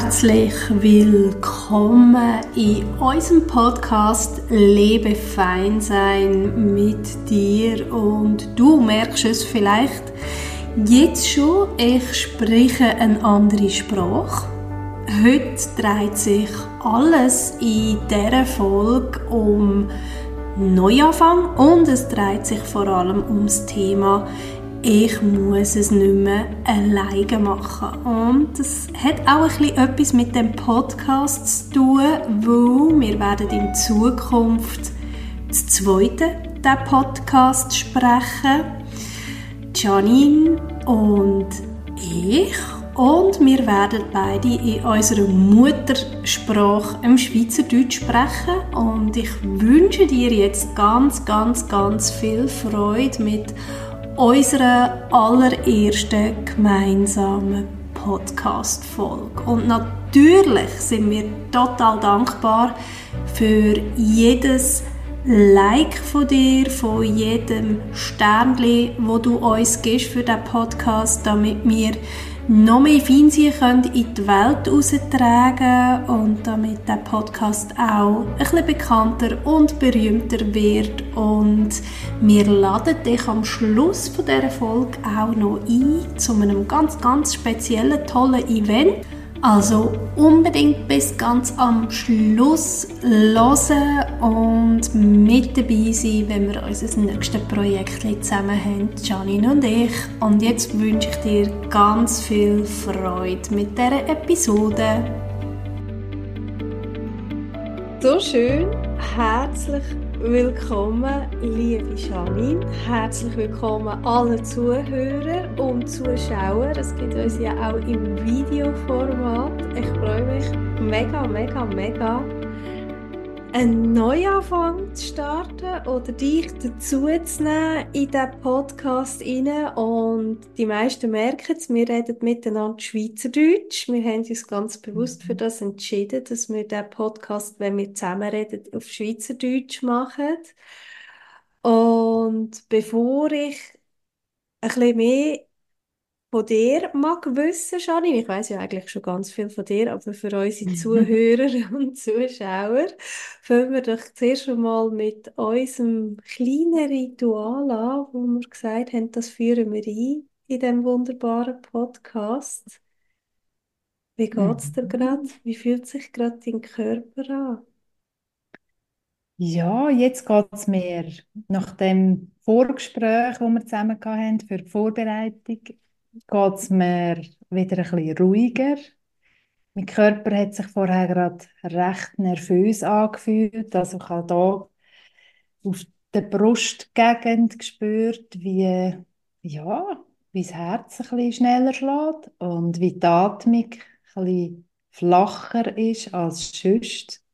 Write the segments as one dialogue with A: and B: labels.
A: herzlich willkommen in unserem Podcast Lebe fein sein mit dir und du merkst es vielleicht jetzt schon, ich spreche eine andere Sprache. Heute dreht sich alles in dieser Folge um Neuanfang und es dreht sich vor allem ums Thema ich muss es nicht mehr alleine machen. Und das hat auch etwas mit dem Podcast zu tun, weil wir werden in Zukunft das zweite der Podcast sprechen. Janine und ich. Und wir werden beide in unserer Muttersprache im Schweizerdeutsch sprechen. Und ich wünsche dir jetzt ganz, ganz, ganz viel Freude mit unserer allerersten gemeinsamen Podcast-Folge. Und natürlich sind wir total dankbar für jedes Like von dir, von jedem Sternli, wo du uns gibst für den Podcast, damit wir noch mehr Feinsein können in die Welt heraustragen und damit der Podcast auch ein bisschen bekannter und berühmter wird. Und wir laden dich am Schluss von dieser Folge auch noch ein zu einem ganz, ganz speziellen, tollen Event. Also unbedingt bis ganz am Schluss hören und mit dabei sein, wenn wir unser nächstes Projekt zusammen haben, Janine und ich. Und jetzt wünsche ich dir ganz viel Freude mit dieser Episode. So schön, herzlich willkommen, liebe Janine. Herzlich willkommen alle Zuhörer und Zuschauer. Es gibt uns ja auch im Videoformat. Ich freue mich mega, mega, mega, einen Neuanfang zu starten oder dich dazu zu nehmen in diesen Podcast rein. Und die meisten merken es, wir reden miteinander Schweizerdeutsch. Wir haben uns ganz bewusst für das entschieden, dass wir diesen Podcast, wenn wir zusammen reden, auf Schweizerdeutsch machen. Und bevor ich ein bisschen mehr von dir mag wissen, Janine. Ich weiß ja eigentlich schon ganz viel von dir, aber für unsere Zuhörer und Zuschauer fangen wir doch zuerst einmal mit unserem kleinen Ritual an, wo wir gesagt haben, das führen wir ein in diesem wunderbaren Podcast. Wie geht's dir gerade?
B: Mhm.
A: Wie fühlt sich gerade dein Körper an?
B: Ja, jetzt geht es mir nach dem Vorgespräch, das wir zusammen hatten für die Vorbereitung, geht es mir wieder ein bisschen ruhiger. Mein Körper hat sich vorher gerade recht nervös angefühlt. Also ich habe da auf der Brustgegend gespürt, wie, ja, wie das Herz ein bisschen schneller schlägt und wie die Atmung ein bisschen flacher ist als sonst.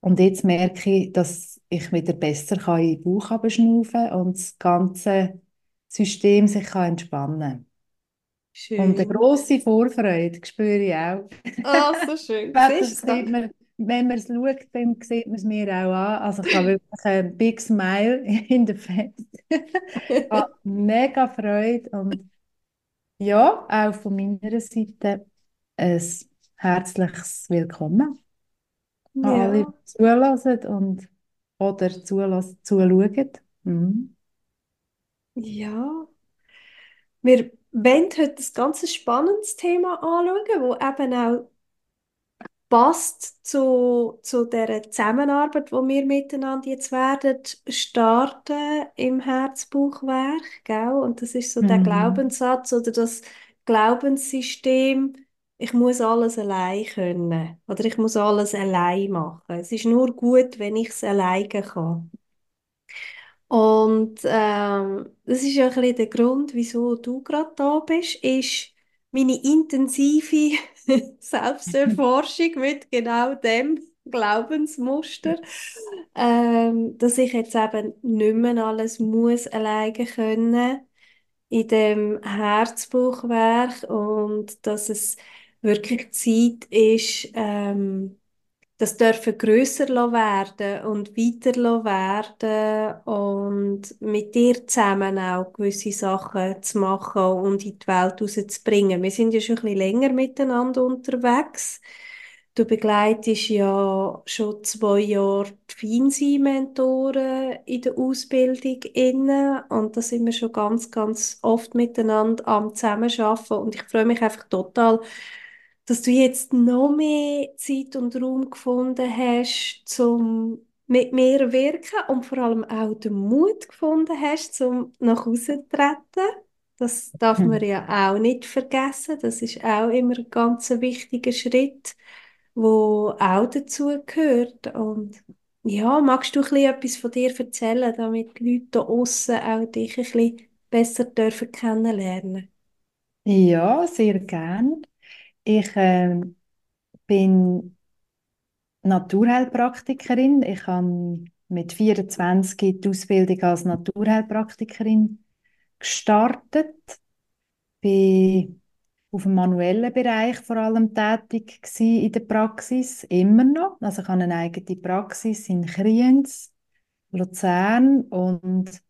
B: Und jetzt merke ich, dass ich wieder besser kann in den Bauch hinabschnaufen und das ganze System sich kann entspannen kann. Und eine
A: Schön.
B: grosse Vorfreude spüre ich auch.
A: Ah, so schön.
B: Man, wenn man es schaut, dann sieht man es mir auch an. Also ich habe wirklich ein Big Smile in der Face. Mega Freude und ja, auch von meiner Seite ein herzliches Willkommen an alle,
A: Ja.
B: die zulassen und oder zulassen, zuschauen. Mhm.
A: Ja. Wir wollen heute ein ganz spannendes Thema anschauen, das eben auch passt zu, zu der Zusammenarbeit, die wir miteinander jetzt werden starten im Herzbuchwerk, gell? Und das ist so der
B: Mhm.
A: Glaubenssatz oder das Glaubenssystem, ich muss alles allein können oder ich muss alles allein machen. Es ist nur gut, wenn ich es alleine kann. Und ähm, das ist ja ein bisschen der Grund, wieso du gerade da bist, ist meine intensive Selbsterforschung mit genau dem Glaubensmuster, ähm, dass ich jetzt eben nicht mehr alles muss alleine können in dem Herzbuchwerk und dass es wirklich Zeit ist, ähm, das dürfen grösser werden und weiter werden und mit dir zusammen auch gewisse Sachen zu machen und in die Welt rauszubringen. Wir sind ja schon ein bisschen länger miteinander unterwegs. Du begleitest ja schon zwei Jahre die Feinsein-Mentoren in der Ausbildung inne und da sind wir schon ganz, ganz oft miteinander am Zusammenarbeiten und ich freue mich einfach total, dass du jetzt noch mehr Zeit und Raum gefunden hast, um mit mir wirken und vor allem auch den Mut gefunden hast, um nach Hause zu treten. Das darf man
B: Hm.
A: ja auch nicht vergessen. Das ist auch immer ein ganz wichtiger Schritt, wo auch dazu gehört. Und ja, magst du ein bisschen etwas von dir erzählen, damit die Leute da aussen auch dich ein bisschen besser dürfen kennenlernen?
B: Ja, sehr gern. Ich ähm, bin Naturheilpraktikerin. Ich habe mit 24 die Ausbildung als Naturheilpraktikerin gestartet. Bin auf dem manuellen Bereich vor allem tätig in der Praxis, immer noch. Also ich habe eine eigene Praxis in Kriens, Luzern und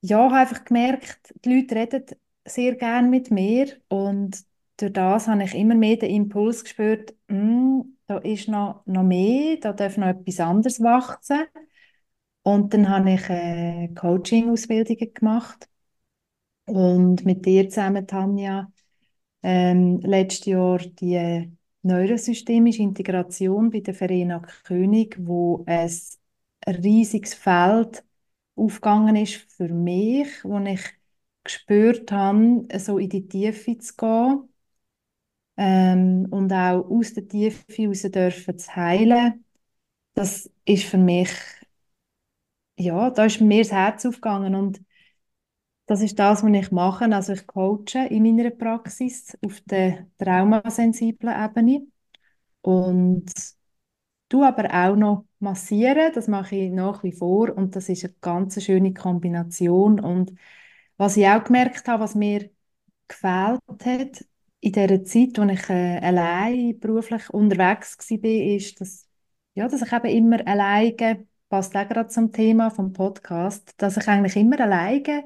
B: ja, habe einfach gemerkt, die Leute reden sehr gern mit mir und durch das habe ich immer mehr den Impuls gespürt, «Mm, da ist noch, noch mehr, da darf noch etwas anderes wachsen. Und dann habe ich äh, Coaching-Ausbildungen gemacht und mit dir zusammen, Tanja, ähm, letztes Jahr die äh, neurosystemische Integration bei der Verena König, wo es ein riesiges Feld aufgegangen ist für mich, wo ich gespürt habe, so in die Tiefe zu gehen ähm, und auch aus der Tiefe heraus dürfen zu heilen. Das ist für mich, ja, da ist mir das Herz aufgegangen und das ist das, was ich mache. Also ich coache in meiner Praxis auf der traumasensiblen Ebene und du aber auch noch massieren. Das mache ich nach wie vor und das ist eine ganz schöne Kombination. Und was ich auch gemerkt habe, was mir gefehlt hat in der Zeit, als ich äh, allein beruflich unterwegs war, ist, dass, ja, dass ich eben immer alleine, passt auch gerade zum Thema vom Podcast, dass ich eigentlich immer alleine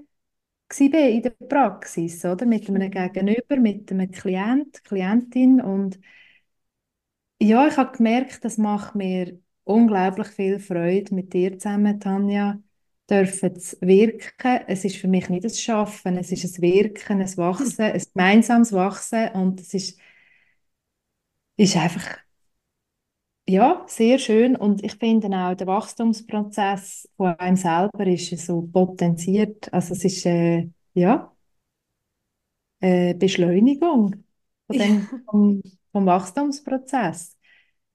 B: war in der Praxis, oder? Mit einem Gegenüber, mit einem Klient, Klientin und ja, ich habe gemerkt, das macht mir unglaublich viel Freude mit dir zusammen, Tanja, dürfen zu wirken. Es ist für mich nicht das Schaffen, es ist ein Wirken, ein Wachsen, ein gemeinsames Wachsen und es ist, ist einfach ja, sehr schön und ich finde auch der Wachstumsprozess von einem selber ist so potenziert, also es ist äh, ja äh, Beschleunigung von
A: Ja.
B: dem, vom, vom Wachstumsprozess.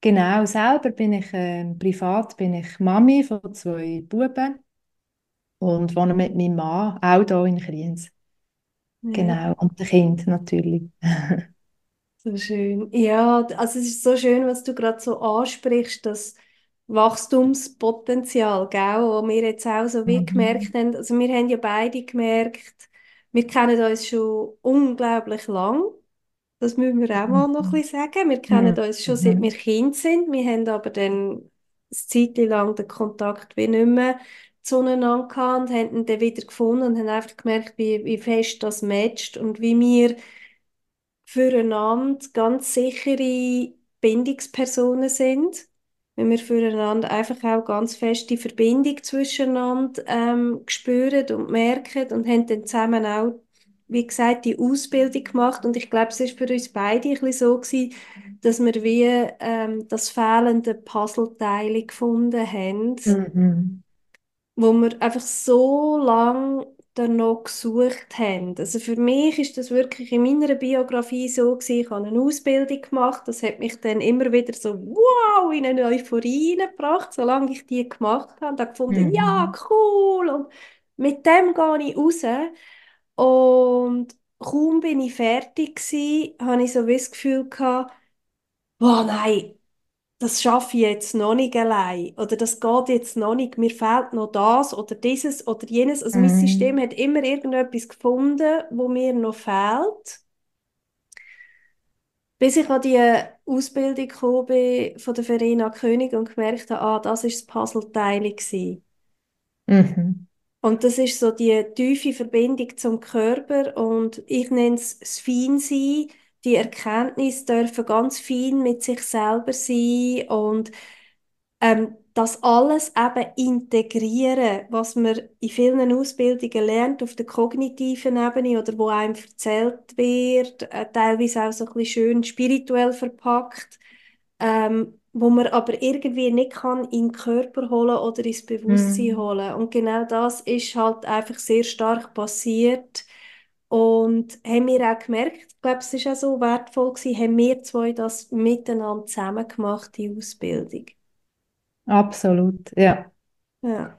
B: Genau, selber bin ich äh, privat bin ich Mami von zwei Buben und wohne mit meinem Mann auch hier in Kriens.
A: Ja.
B: Genau, und dem Kind natürlich.
A: So schön. Ja, also es ist so schön, was du gerade so ansprichst, das Wachstumspotenzial, gell, wo wir jetzt auch so wie gemerkt
B: Mhm.
A: haben. Also wir haben ja beide gemerkt, wir kennen uns schon unglaublich lang. Das müssen wir auch mal noch ein
B: Mhm.
A: bisschen sagen. Wir kennen
B: Mhm.
A: uns schon seit wir
B: Mhm.
A: Kind sind. Wir haben aber dann eine Zeit lang den Kontakt wie nicht mehr zueinander gehabt und haben ihn dann wieder gefunden und haben einfach gemerkt, wie, wie fest das matcht und wie wir füreinander ganz sichere Bindungspersonen sind, wenn wir füreinander einfach auch ganz feste Verbindung zwischeneinander ähm, spüren und merken und haben dann zusammen auch, wie gesagt, die Ausbildung gemacht. Und ich glaube, es ist für uns beide ein so gewesen, dass wir wie ähm, das fehlende Puzzleteil gefunden haben.
B: Mhm.
A: Wo wir einfach so lange danach gesucht haben. Also für mich ist das wirklich in meiner Biografie so gewesen, ich habe eine Ausbildung gemacht, das hat mich dann immer wieder so wow in eine Euphorie hineingebracht, solange ich die gemacht habe, da gefunden, ja,
B: Mhm.
A: cool. Und mit dem gehe ich raus. Und kaum bin ich fertig gewesen, habe ich so das Gefühl gehabt, boah, nein, das schaffe ich jetzt noch nicht allein oder das geht jetzt noch nicht, mir fehlt noch das oder dieses oder jenes. Also mein System
B: Mhm.
A: hat immer irgendetwas gefunden, wo mir noch fehlt. Bis ich an die Ausbildung gekommen bin von der Verena König und gemerkt habe, ah, das ist das Puzzleteil gewesen.
B: Mhm.
A: Und das ist so die tiefe Verbindung zum Körper und ich nenne es das Feinsein. Die Erkenntnis dürfen ganz fein mit sich selber sein und ähm, das alles eben integrieren, was man in vielen Ausbildungen lernt, auf der kognitiven Ebene oder wo einem erzählt wird, äh, teilweise auch so ein bisschen schön spirituell verpackt, ähm, wo man aber irgendwie nicht kann in den Körper holen oder ins Bewusstsein
B: Mhm.
A: holen. Und genau das ist halt einfach sehr stark passiert. Und haben wir auch gemerkt, ich glaube, es ist auch so wertvoll gewesen, haben wir zwei das miteinander zusammen gemacht, die Ausbildung.
B: Absolut, ja.
A: Ja.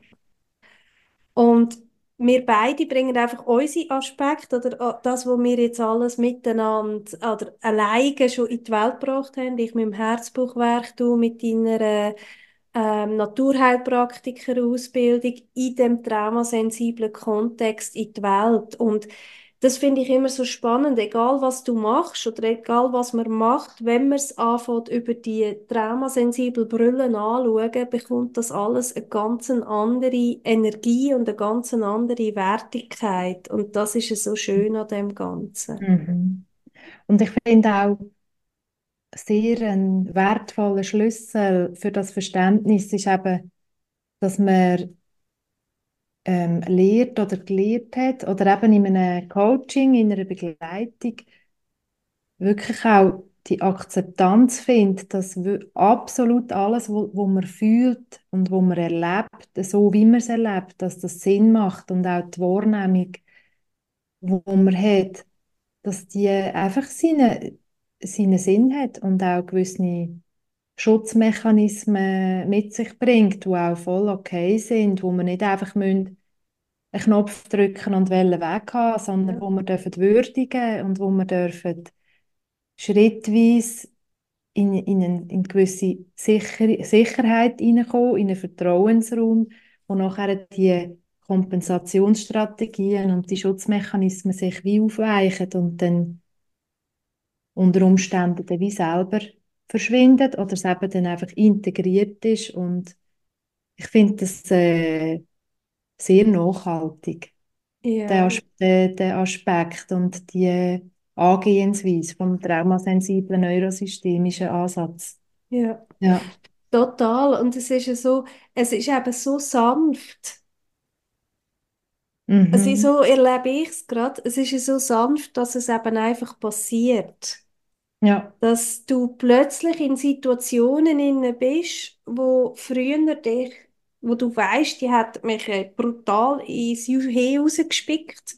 A: Und wir beide bringen einfach unsere Aspekte oder äh, das, was wir jetzt alles miteinander oder alleine schon in die Welt gebracht haben. Ich mit dem Herzbuchwerk, du mit deiner ähm, Naturheilpraktiker-Ausbildung in dem traumasensiblen Kontext in die Welt. Und das finde ich immer so spannend, egal was du machst oder egal was man macht, wenn man es anfängt, über die traumasensiblen Brillen anschauen, bekommt das alles eine ganz andere Energie und eine ganz andere Wertigkeit. Und das ist so schön an dem Ganzen.
B: Mhm. Und ich finde auch sehr ein wertvoller Schlüssel für das Verständnis ist eben, dass man ähm, lehrt oder gelehrt hat oder eben in einem Coaching, in einer Begleitung wirklich auch die Akzeptanz findet, dass absolut alles, wo man fühlt und wo man erlebt, so wie man es erlebt, dass das Sinn macht und auch die Wahrnehmung, wo man hat, dass die einfach seine, seinen Sinn hat und auch gewisse Schutzmechanismen mit sich bringt, die auch voll okay sind, wo man nicht einfach müssen einen Knopf drücken und Wellen weg haben, sondern
A: Ja.
B: wo wir dürfen würdigen und wo wir dürfen schrittweise in, in, eine, in gewisse Sicher Sicherheit hineinkommen, in einen Vertrauensraum, wo nachher die Kompensationsstrategien und die Schutzmechanismen sich wie aufweichen und dann unter Umständen dann wie selber verschwinden oder es eben dann einfach integriert ist und ich finde das äh, sehr nachhaltig, der,
A: Ja,
B: As der, der Aspekt und die Angehensweise vom traumasensiblen neurosystemischen Ansatz.
A: ja,
B: Ja.
A: total. Und es ist ja so, es ist eben so sanft. Also
B: Mhm.
A: so erlebe ich es gerade. Es ist ja so sanft, dass es eben einfach passiert.
B: Ja.
A: Dass du plötzlich in Situationen inne bist, wo früher dich, wo du weißt, die hat mich äh, brutal ins Juhe rausgespickt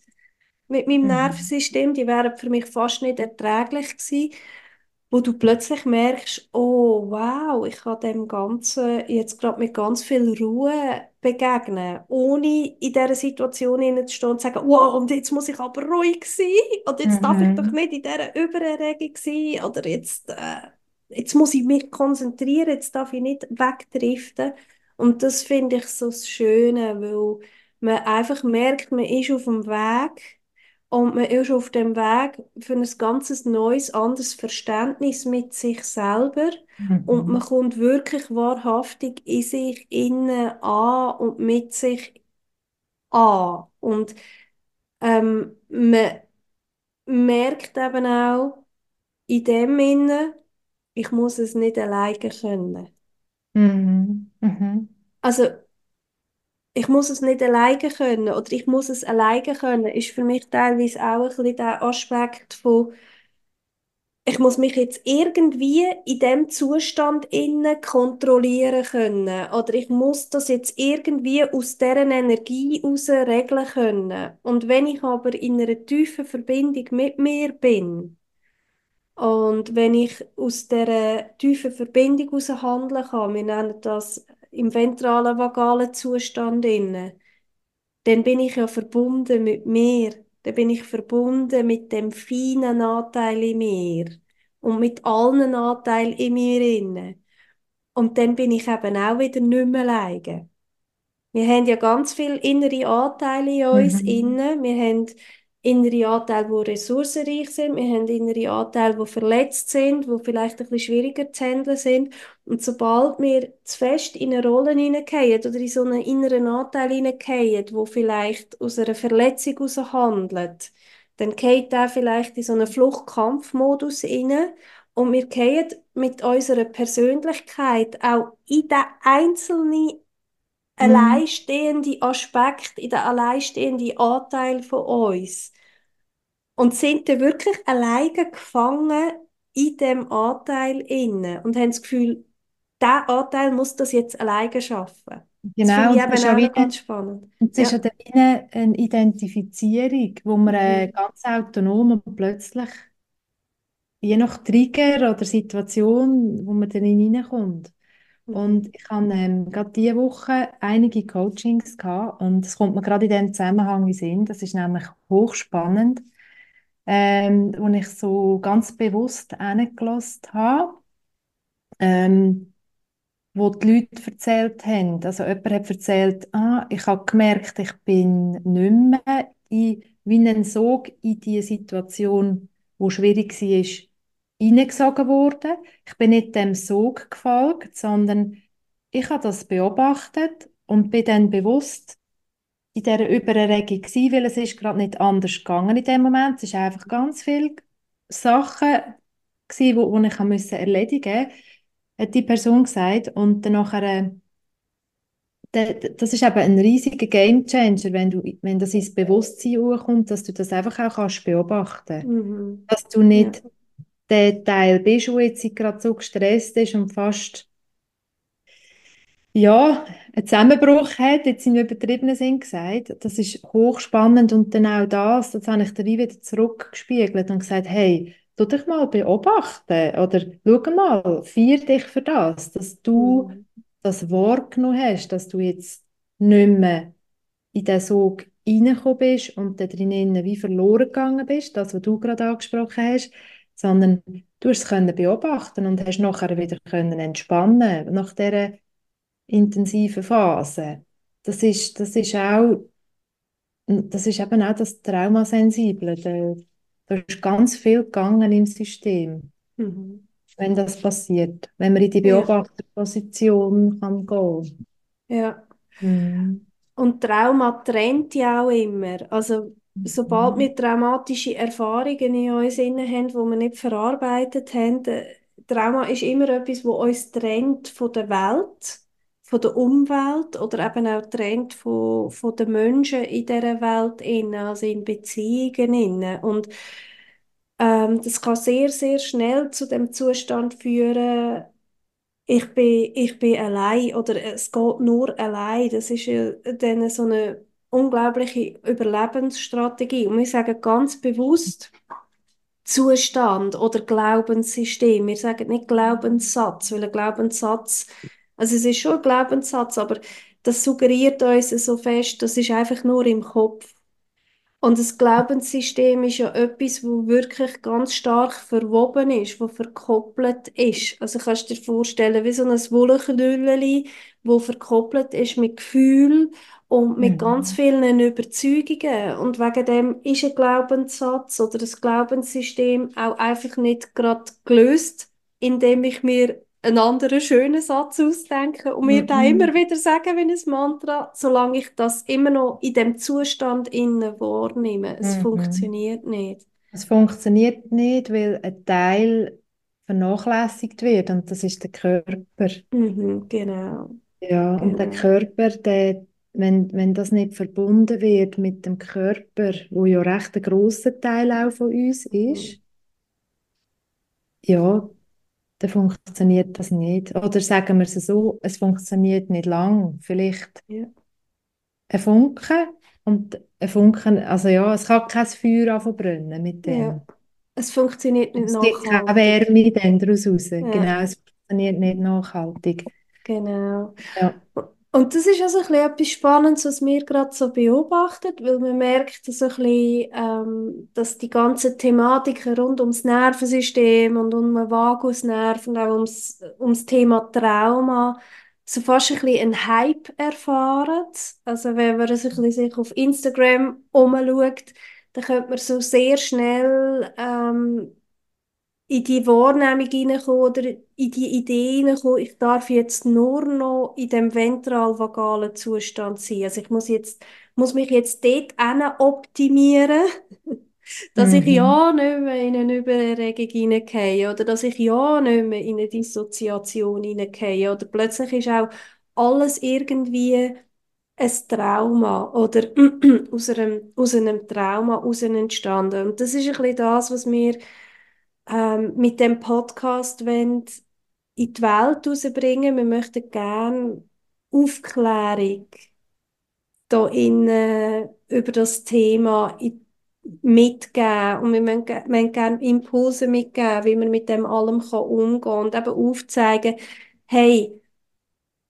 A: mit meinem
B: Mhm.
A: Nervensystem, die wären für mich fast nicht erträglich gewesen, wo du plötzlich merkst, oh wow, ich kann dem Ganzen jetzt gerade mit ganz viel Ruhe begegnen, ohne in dieser Situation hineinzustehen und zu sagen, wow, und jetzt muss ich aber ruhig sein und jetzt darf ich doch
B: Mhm.
A: nicht in dieser Übererregung sein oder jetzt, äh, jetzt muss ich mich konzentrieren, jetzt darf ich nicht wegdriften. Und das finde ich so das Schöne, weil man einfach merkt, man ist auf dem Weg und man ist auf dem Weg für ein ganzes neues, anderes Verständnis mit sich selber. Und man
B: Mhm.
A: kommt wirklich wahrhaftig in sich innen an und mit sich an. Und ähm, man merkt eben auch in dem Innen, ich muss es nicht alleine können.
B: Mhm. Mhm.
A: Also ich muss es nicht alleine können oder ich muss es alleine können, ist für mich teilweise auch ein bisschen der Aspekt von ich muss mich jetzt irgendwie in dem Zustand innen kontrollieren können oder ich muss das jetzt irgendwie aus deren Energie heraus regeln können. Und wenn ich aber in einer tiefen Verbindung mit mir bin und wenn ich aus dieser tiefen Verbindung heraus handeln kann, wir nennen das im ventralen vagalen Zustand innen, dann bin ich ja verbunden mit mir. Dann bin ich verbunden mit dem feinen Anteil in mir und mit allen Anteilen in mir inne. Und dann bin ich eben auch wieder nicht mehr alleine. Wir haben ja ganz viele innere Anteile in uns
B: Mhm.
A: inne. Wir haben innere Anteile, die ressourcenreich sind, wir haben innere Anteile, die verletzt sind, die vielleicht ein bisschen schwieriger zu handeln sind. Und sobald wir zu fest in eine Rolle hineingehen oder in so einen inneren Anteil hineingehen, wo vielleicht aus einer Verletzung heraus handelt, dann geht er vielleicht in so einen Fluchtkampfmodus hinein und wir gehen mit unserer Persönlichkeit auch in den einzelnen alleinstehende Aspekt, in den alleinstehenden Anteil von uns. Und sind dann wirklich alleine gefangen in dem Anteil inne und haben das Gefühl, der Anteil muss das jetzt alleine schaffen.
B: Genau,
A: das
B: und das ist
A: auch
B: wieder,
A: ganz spannend.
B: Und es
A: ja.
B: ist ja eine Identifizierung, wo man äh, ganz autonom und plötzlich je nach Trigger oder Situation, wo man dann hineinkommt. Mhm. Und ich habe ähm, gerade diese Woche einige Coachings gehabt und es kommt mir gerade in dem Zusammenhang in Sinn. Das ist nämlich hochspannend, ähm, wo ich so ganz bewusst hingelassen habe, ähm, wo die Leute erzählt haben. Also jemand hat erzählt, ah, ich habe gemerkt, ich bin nicht mehr in, wie ein Sog in die Situation, wo schwierig war, hineingesogen worden. Ich bin nicht dem Sog gefolgt, sondern ich habe das beobachtet und bin dann bewusst in dieser Übererregung gewesen, weil es ist gerade nicht anders gegangen in dem Moment. Es ist einfach ganz viele Sachen wo ich erledigen musste, hat die Person gesagt. Und dann nachher, äh, das ist eben ein riesiger Gamechanger, wenn, du, wenn das ins Bewusstsein kommt, dass du das einfach auch kannst beobachten
A: Mhm.
B: Dass du nicht ja der Teil bist, der jetzt gerade so gestresst ist und fast ja, einen Zusammenbruch hat, jetzt im übertriebenen Sinn gesagt. Das ist hochspannend und dann auch das, das habe ich dir wieder zurückgespiegelt und gesagt, hey, tu dich mal beobachten oder schau mal, feier dich für das, dass du mhm. das wahrgenommen hast, dass du jetzt nicht mehr in den Sog reingekommen bist und da drinnen wie verloren gegangen bist, das, was du gerade angesprochen hast, sondern du hast es können beobachten und hast nachher wieder können entspannen nach dieser intensiven Phase. Das ist, das ist auch, das ist eben auch das Traumasensible. Da, da ist ganz viel gegangen im System, mhm. wenn das passiert, wenn man in die Beobachterposition kann gehen.
A: Ja. Mhm. Und Trauma trennt ja auch immer. Also sobald wir traumatische Erfahrungen in uns haben, die wir nicht verarbeitet haben, Trauma ist immer etwas, wo uns trennt von der Welt, von der Umwelt oder eben auch trennt von, von den Menschen in dieser Welt, innen, also in Beziehungen. Innen. Und ähm, das kann sehr, sehr schnell zu dem Zustand führen, ich bin, ich bin allein oder es geht nur allein. Das ist ja dann so eine unglaubliche Überlebensstrategie. Und wir sagen ganz bewusst Zustand oder Glaubenssystem. Wir sagen nicht Glaubenssatz, weil ein Glaubenssatz, also es ist schon ein Glaubenssatz, aber das suggeriert uns so fest, das ist einfach nur im Kopf. Und das Glaubenssystem ist ja etwas, wo wirklich ganz stark verwoben ist, wo verkoppelt ist. Also kannst du dir vorstellen, wie so ein Wollknülleli, wo verkoppelt ist mit Gefühl und mit mhm. ganz vielen Überzeugungen. Und wegen dem ist ein Glaubenssatz oder das Glaubenssystem auch einfach nicht gerade gelöst, indem ich mir einen anderen schönen Satz ausdenke und mir mm -hmm. immer wieder sagen wie ein Mantra, solange ich das immer noch in dem Zustand innen wahrnehme. Es -hmm. funktioniert nicht.
B: Es funktioniert nicht, weil ein Teil vernachlässigt wird und das ist der Körper.
A: Mhm, genau.
B: Ja, genau. und der genau. Körper, der, wenn, wenn das nicht verbunden wird mit dem Körper, wo ja recht ein grosser Teil auch von uns ist, mhm. ja, dann funktioniert das nicht. Oder sagen wir es so, es funktioniert nicht lang. Vielleicht ja. ein Funken und ein Funken, also ja, es kann kein Feuer brennen mit dem. Ja.
A: Es funktioniert nicht
B: es nachhaltig. Es gibt keine Wärme dann daraus raus. Ja. Genau, es funktioniert nicht nachhaltig.
A: Genau. Ja. Und das ist also ein etwas Spannendes, was wir gerade so beobachten, weil man merkt so ein bisschen, ähm, dass die ganze Thematik rund ums Nervensystem und um den Vagusnerv und auch ums, ums Thema Trauma so fast ein bisschen einen Hype erfahren. Also wenn man sich, ein bisschen auf Instagram umschaut, dann könnte man so sehr schnell ähm, in die Wahrnehmung hineinkommen oder in die Idee hineinkommen, ich darf jetzt nur noch in dem ventral-vagalen Zustand sein. Also ich muss jetzt, muss mich jetzt dort optimieren, dass ich
B: Mhm.
A: ja nicht mehr in eine Übererregung hineingehe oder dass ich ja nicht mehr in eine Dissoziation hineingehe oder plötzlich ist auch alles irgendwie ein Trauma oder aus einem, aus einem Trauma heraus entstanden. Und das ist ein bisschen das, was wir ähm, mit dem Podcast in die Welt rausbringen. Wir möchten gerne Aufklärung da in, äh, über das Thema mitgeben und wir möchten gerne Impulse mitgeben, wie man mit dem allem kann umgehen kann und eben aufzeigen, hey,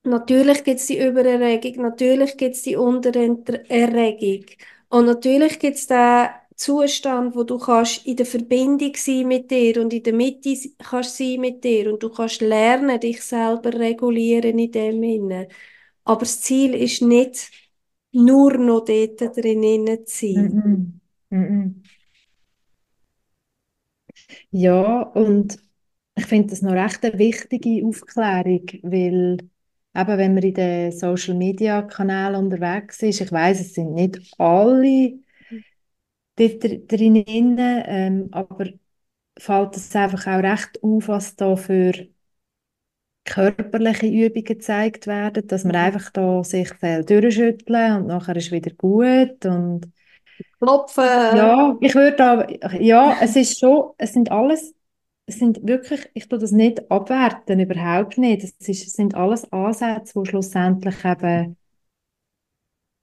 A: Natürlich gibt es die Übererregung, natürlich gibt es die Untererregung. Und natürlich gibt es den Zustand, wo du kannst in der Verbindung sein mit dir und in der Mitte kannst sein mit dir und du kannst lernen, dich selber regulieren in dem Sinne. Aber das Ziel ist nicht, nur noch dort drinnen zu sein.
B: Mhm. Mhm. Ja, und ich finde das noch recht eine wichtige Aufklärung, weil eben, wenn man in den Social Media Kanälen unterwegs ist, ich weiß, es sind nicht alle dort dr- drin, ähm, aber fällt es einfach auch recht auf, was da für körperliche Übungen gezeigt werden, dass man
A: Mhm.
B: einfach da sich viel durchschütteln und nachher ist wieder gut und
A: Klopfen.
B: ja, ich würde da, ja, es ist schon, es sind alles, es sind wirklich, ich tue das nicht abwerten, überhaupt nicht. Es ist, es sind alles Ansätze, die schlussendlich eben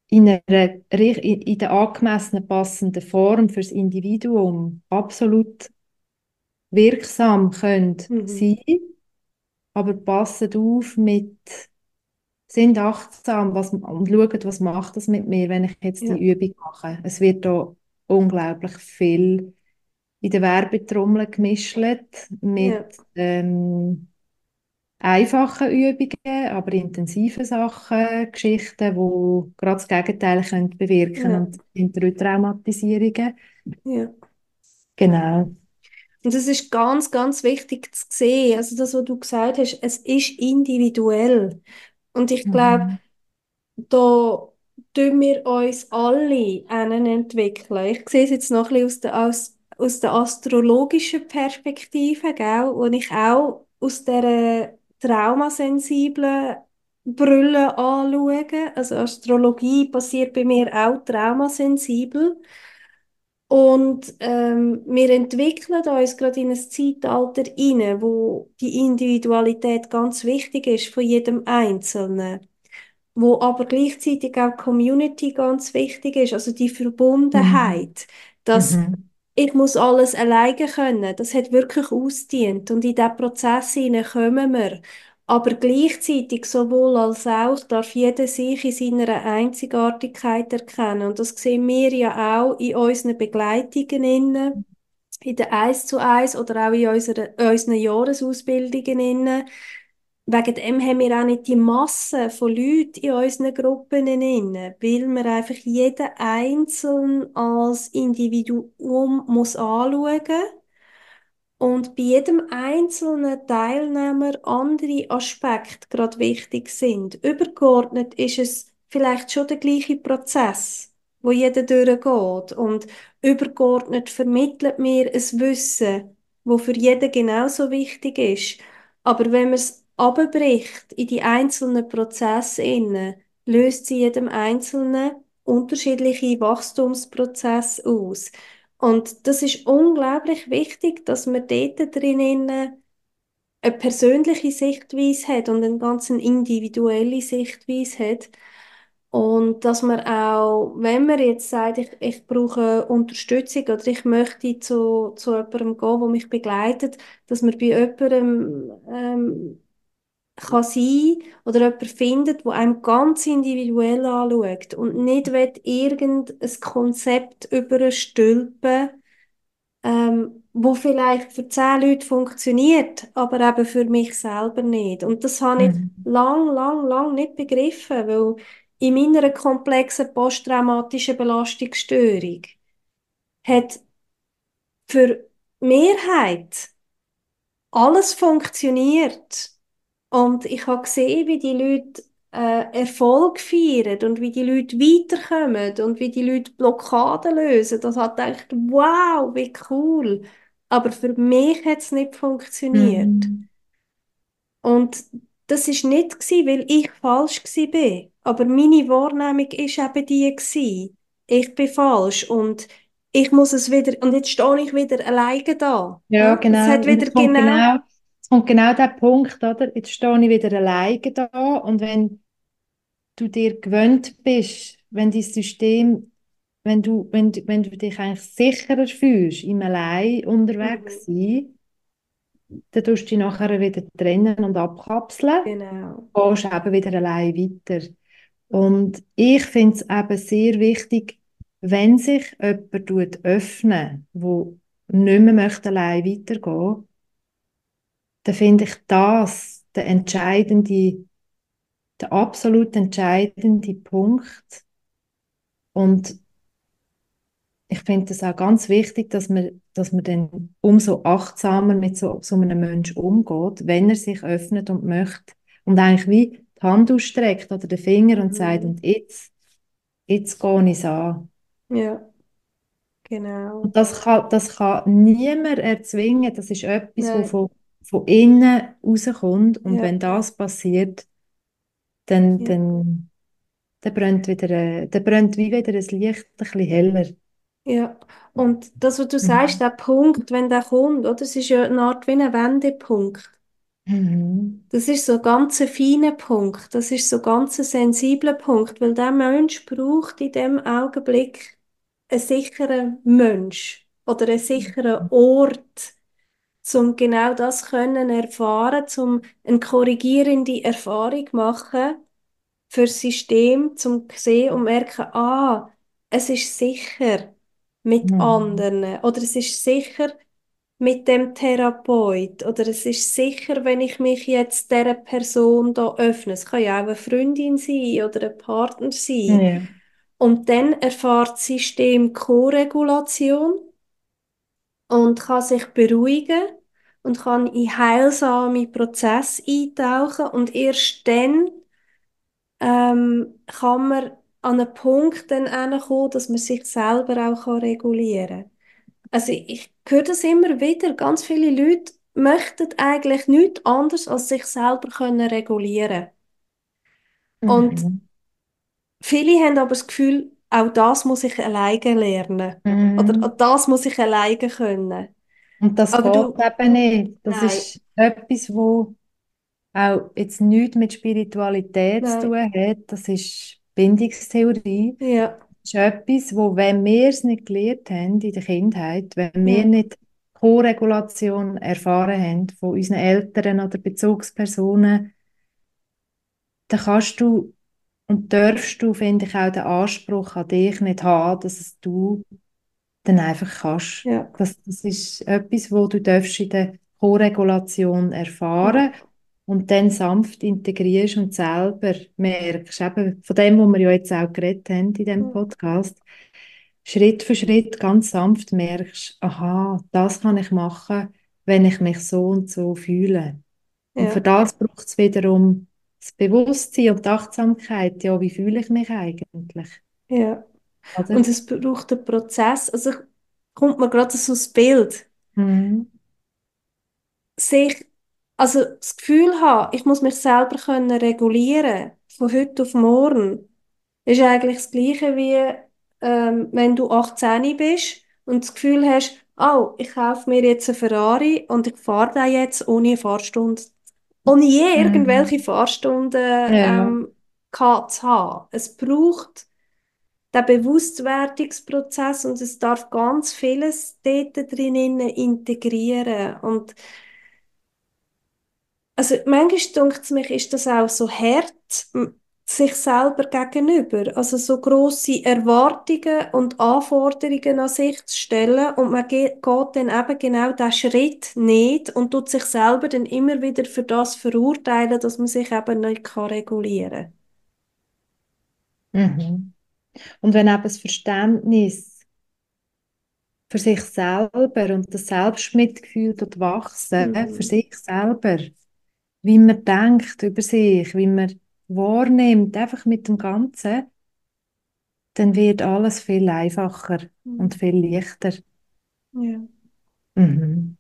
B: in einer, in der angemessenen, passenden Form fürs Individuum absolut wirksam können
A: Mhm.
B: sein, aber passet auf mit, sind achtsam was, und schaut, was macht das mit mir, wenn ich jetzt die
A: Ja,
B: Übung mache. Es wird da unglaublich viel in der Werbetrommel gemischt mit
A: ja,
B: ähm, einfachen Übungen, aber intensiven Sachen, Geschichten, die gerade das Gegenteil können bewirken
A: ja,
B: und sind Traumatisierungen.
A: ja.
B: Genau.
A: Und es ist ganz, ganz wichtig zu sehen, also das, was du gesagt hast, es ist individuell. Und ich glaube,
B: Mhm.
A: da tun wir uns alle einen entwickeln. Ich sehe es jetzt noch ein bisschen aus der, aus, aus der astrologischen Perspektive, gell, und ich auch aus der traumasensiblen Brille anschaue. Also Astrologie basiert bei mir auch traumasensibel. Und ähm, wir entwickeln uns gerade in ein Zeitalter hinein, wo die Individualität ganz wichtig ist von jedem Einzelnen, wo aber gleichzeitig auch Community ganz wichtig ist, also die
B: Mhm.
A: Verbundenheit, dass
B: Mhm.
A: Ich muss alles alleine können, das hat wirklich ausdient und in diesen Prozess kommen wir. Aber gleichzeitig, sowohl als auch, darf jeder sich in seiner Einzigartigkeit erkennen. Und das sehen wir ja auch in unseren Begleitungen, in der Eins zu Eins oder auch in unserer, unseren Jahresausbildungen. innen. Wegen dem haben wir auch nicht die Masse von Leuten in unseren Gruppen, innen, weil man einfach jeden Einzelnen als Individuum muss anschauen und bei jedem einzelnen Teilnehmer andere Aspekte gerade wichtig sind. Übergeordnet ist es vielleicht schon der gleiche Prozess, wo jeder durchgeht. Und übergeordnet vermittelt mir ein Wissen, wo für jeden genauso wichtig ist. Aber wenn man es abbricht in die einzelnen Prozesse inne, löst sie jedem Einzelnen unterschiedliche Wachstumsprozesse aus. Und das ist unglaublich wichtig, dass man dort drinnen eine persönliche Sichtweise hat und eine ganz individuelle Sichtweise hat. Und dass man auch, wenn man jetzt sagt, ich, ich brauche Unterstützung oder ich möchte zu, zu jemandem gehen, der mich begleitet, dass man bei jemandem ähm, kann sein oder jemanden findet, der einem ganz individuell anschaut und nicht will irgendein Konzept überstülpen ähm, wo vielleicht für zehn Leute funktioniert, aber eben für mich selber nicht. Und das habe ich
B: Mhm.
A: lang, lang, lang nicht begriffen, weil in meiner komplexen posttraumatischen Belastungsstörung hat für die Mehrheit alles funktioniert. Und ich habe gesehen, wie die Leute äh, Erfolg feiern und wie die Leute weiterkommen und wie die Leute Blockaden lösen. Das hat gedacht, wow, wie cool. Aber für mich hat es nicht funktioniert.
B: Mhm.
A: Und das ist nicht gsi, weil ich falsch bin. Aber meine Wahrnehmung ist eben die gsi. Ich bin falsch und ich muss es wieder, und jetzt stehe ich wieder alleine da.
B: Ja,
A: Es
B: genau.
A: hat
B: Und
A: wieder
B: es
A: genau,
B: genau, kommt genau der Punkt, oder? Jetzt stehe ich wieder alleine da und wenn du dir gewöhnt bist, wenn dein System, wenn du, wenn, du- wenn du dich eigentlich sicherer fühlst, im Allein unterwegs sein, dann tust du dich nachher wieder trennen und abkapseln,
A: genau.
B: gehst eben wieder allein weiter. Und ich finde es eben sehr wichtig, wenn sich jemand öffnen, wo nicht mehr möchte allein weitergehen, dann finde ich das der entscheidende, der absolut entscheidende Punkt. Und ich finde es auch ganz wichtig, dass man, dass man dann umso achtsamer mit so, so einem Menschen umgeht, wenn er sich öffnet und möchte. Und eigentlich wie die Hand ausstreckt oder den Finger und sagt,
A: Mhm.
B: und jetzt, jetzt gehe ich es an.
A: Ja, genau.
B: Und das kann, das kann niemand erzwingen. Das ist etwas, was
A: Nein.
B: von, von innen rauskommt. Und
A: Ja.
B: wenn das passiert, dann,
A: Ja.
B: dann, dann brennt wieder, dann brennt wie wieder ein Licht ein bisschen heller.
A: Ja, und das, was du
B: Mhm.
A: sagst, der Punkt, wenn der kommt, oder? Es ist ja eine Art wie ein Wendepunkt.
B: Mhm.
A: Das ist so ein ganz feiner Punkt. Das ist so ein ganz sensibler Punkt, weil der Mensch braucht in dem Augenblick einen sicheren Mensch oder einen sicheren Ort, um genau das können erfahren, um eine korrigierende Erfahrung machen für das System, zum sehen und merken, ah, es ist sicher mit
B: Mhm.
A: anderen oder es ist sicher mit dem Therapeut oder es ist sicher, wenn ich mich jetzt dieser Person da öffne. Es kann ja auch eine Freundin sein oder ein Partner sein.
B: Ja.
A: Und dann erfährt das System Koregulation und kann sich beruhigen und kann in heilsame Prozesse eintauchen und erst dann ähm, kann man an einen Punkt dann kommen, dass man sich selber auch kann regulieren kann. Also ich höre das immer wieder, ganz viele Leute möchten eigentlich nichts anderes als sich selber können regulieren. Und
B: Mhm.
A: viele haben aber das Gefühl, auch das muss ich alleine lernen. Oder
B: Mhm.
A: auch das muss ich alleine können.
B: Und das
A: Aber
B: geht
A: du,
B: eben nicht. Das
A: nein,
B: ist etwas, wo auch jetzt nichts mit Spiritualität zu tun
A: nein,
B: hat. Das ist Bindungstheorie.
A: ja,
B: Das ist etwas, wo, wenn wir es nicht gelernt haben in der Kindheit, wenn wir
A: ja,
B: nicht Co-Regulation erfahren haben von unseren Eltern oder Bezugspersonen, dann kannst du und darfst du, finde ich, auch den Anspruch an dich nicht haben, dass es du dann einfach kannst.
A: ja,
B: Das, das ist etwas, wo du darfst in der Co-Regulation
A: ja,
B: erfahren und dann sanft integrierst und selber merkst, eben von dem, was wir ja jetzt auch geredet haben in diesem
A: ja,
B: Podcast, Schritt für Schritt ganz sanft merkst, aha, das kann ich machen, wenn ich mich so und so fühle. Und für
A: ja,
B: das braucht es wiederum das Bewusstsein und die Achtsamkeit, ja, wie fühle ich mich eigentlich,
A: ja.
B: oder?
A: Und es braucht einen Prozess. Also kommt mir gerade so das Bild.
B: Mhm.
A: sich, also das Gefühl haben, ich muss mich selber können regulieren, von heute auf morgen, ist eigentlich das Gleiche wie, ähm, wenn du 18 bist und das Gefühl hast, oh, ich kaufe mir jetzt einen Ferrari und ich fahre da jetzt ohne Fahrstunde, ohne je irgendwelche
B: Mhm.
A: Fahrstunden
B: Ja.
A: ähm, gehabt zu haben. Es braucht den Bewusstwerdungsprozess und es darf ganz vieles dort drinnen integrieren und also manchmal denkt es mich, ist das auch so hart sich selber gegenüber, also so große Erwartungen und Anforderungen an sich zu stellen und man ge geht dann eben genau diesen Schritt nicht und tut sich selber dann immer wieder für das verurteilen, dass man sich eben nicht kann regulieren
B: Mhm. Und wenn eben das Verständnis für sich selber und das Selbstmitgefühl dort wachsen, für
A: Mhm.
B: sich selber, wie man denkt über sich, wie man wahrnimmt, einfach mit dem Ganzen, dann wird alles viel einfacher und
A: Mhm.
B: viel leichter.
A: Ja,
B: Mhm.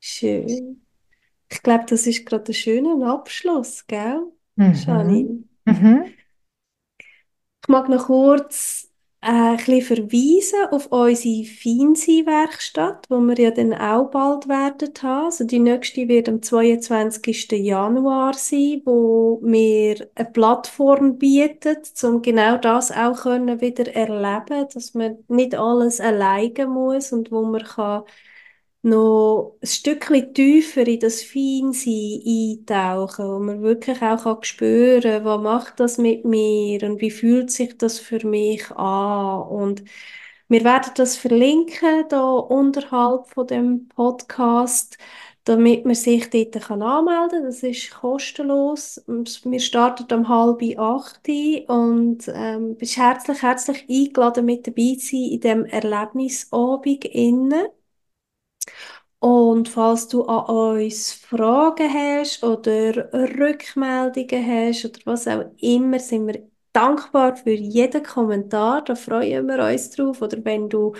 A: schön. Ich glaube, das ist gerade ein schöner Abschluss, gell,
B: Mhm.
A: Janine?
B: Mhm.
A: Ich mag noch kurz ein bisschen verweisen auf unsere Feinsein-Werkstatt, wo wir ja dann auch bald werden haben. Also die nächste wird am 22. Januar sein, wo wir eine Plattform bieten, um genau das auch können wieder erleben, dass man nicht alles alleine muss und wo man kann noch ein Stückchen tiefer in das Feinsein eintauchen, wo man wirklich auch kann spüren, was macht das mit mir und wie fühlt sich das für mich an. Und wir werden das verlinken da unterhalb von dem Podcast, damit man sich dort kann anmelden kann. Das ist kostenlos. Wir starten um halb acht und ähm, bist herzlich, herzlich eingeladen, mit dabei zu sein in dem Erlebnisabend innen. Und falls du an uns Fragen hast oder Rückmeldungen hast oder was auch immer, sind wir dankbar für jeden Kommentar. Da freuen wir uns drauf. Oder wenn du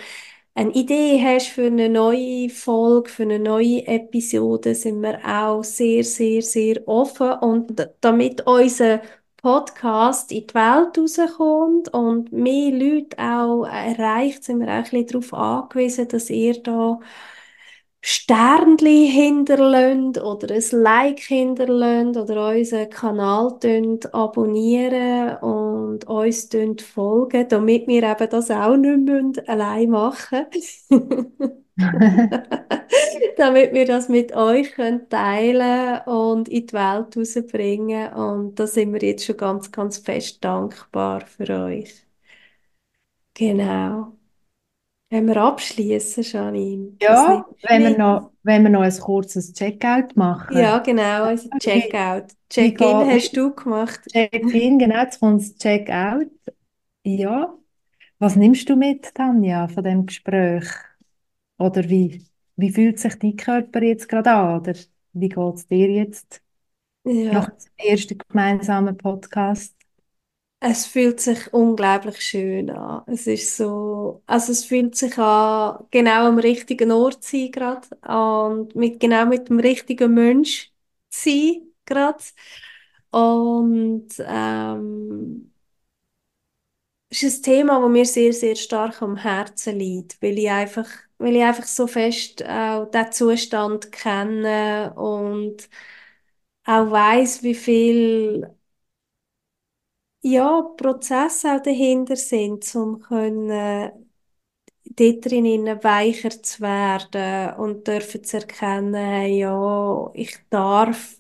A: eine Idee hast für eine neue Folge, für eine neue Episode, sind wir auch sehr, sehr, sehr offen. Und damit unser Podcast in die Welt rauskommt und mehr Leute auch erreicht, sind wir auch ein bisschen darauf angewiesen, dass ihr da Sternli hinterlönt oder ein Like hinterlönt oder unseren Kanal abonnieren und uns folgen, damit wir eben das auch nicht müssen, allein machen damit wir das mit euch teilen und in die Welt rausbringen und da sind wir jetzt schon ganz, ganz fest dankbar für euch. Genau. Wenn wir abschließen, Janine,
B: Ja, wenn wir noch, wenn wir noch ein kurzes Checkout
A: Ja,
B: machen.
A: genau, also Checkout. Check-in hast du gemacht.
B: Check-in, genau, jetzt kommt das Check-out. Ja, was nimmst du mit, Tanja, von dem Gespräch? Oder wie, wie fühlt sich dein Körper jetzt gerade an? Oder wie geht es dir jetzt nach
A: Ja,
B: dem ersten gemeinsamen Podcast?
A: Es fühlt sich unglaublich schön an. Es ist so, also es fühlt sich an, genau am richtigen Ort zu sein gerade und mit, genau mit dem richtigen Mensch zu sein gerade. Und ähm, es ist ein Thema, das mir sehr, sehr stark am Herzen liegt, weil ich einfach, weil ich einfach so fest auch diesen Zustand kenne und auch weiß, wie viel ja, Prozesse auch dahinter sind, um können dort drinnen weicher zu werden und dürfen zu erkennen, ja, ich darf,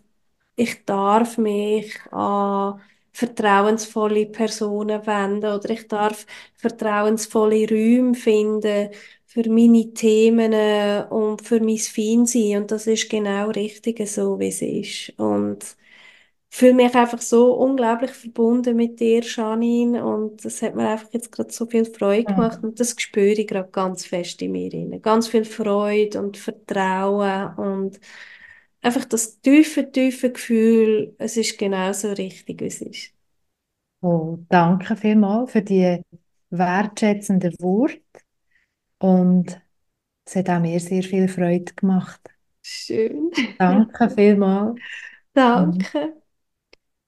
A: ich darf mich an vertrauensvolle Personen wenden oder ich darf vertrauensvolle Räume finden für meine Themen äh, und für mein Feinsein und das ist genau richtig so, wie es ist. Und fühle mich einfach so unglaublich verbunden mit dir, Janine, und das hat mir einfach jetzt gerade so viel Freude gemacht
B: Mhm.
A: und das spüre ich gerade ganz fest in mir rein. Ganz viel Freude und Vertrauen und einfach das tiefe, tiefe Gefühl, es ist genauso richtig, wie es ist.
B: Oh, danke vielmals für die wertschätzenden Worte und es hat auch mir sehr viel Freude gemacht.
A: Schön.
B: Danke vielmals. Mhm.
A: Danke.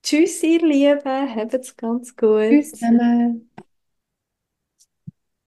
A: Tschüss, ihr Lieben. Habt's ganz gut.
B: Tschüss zusammen.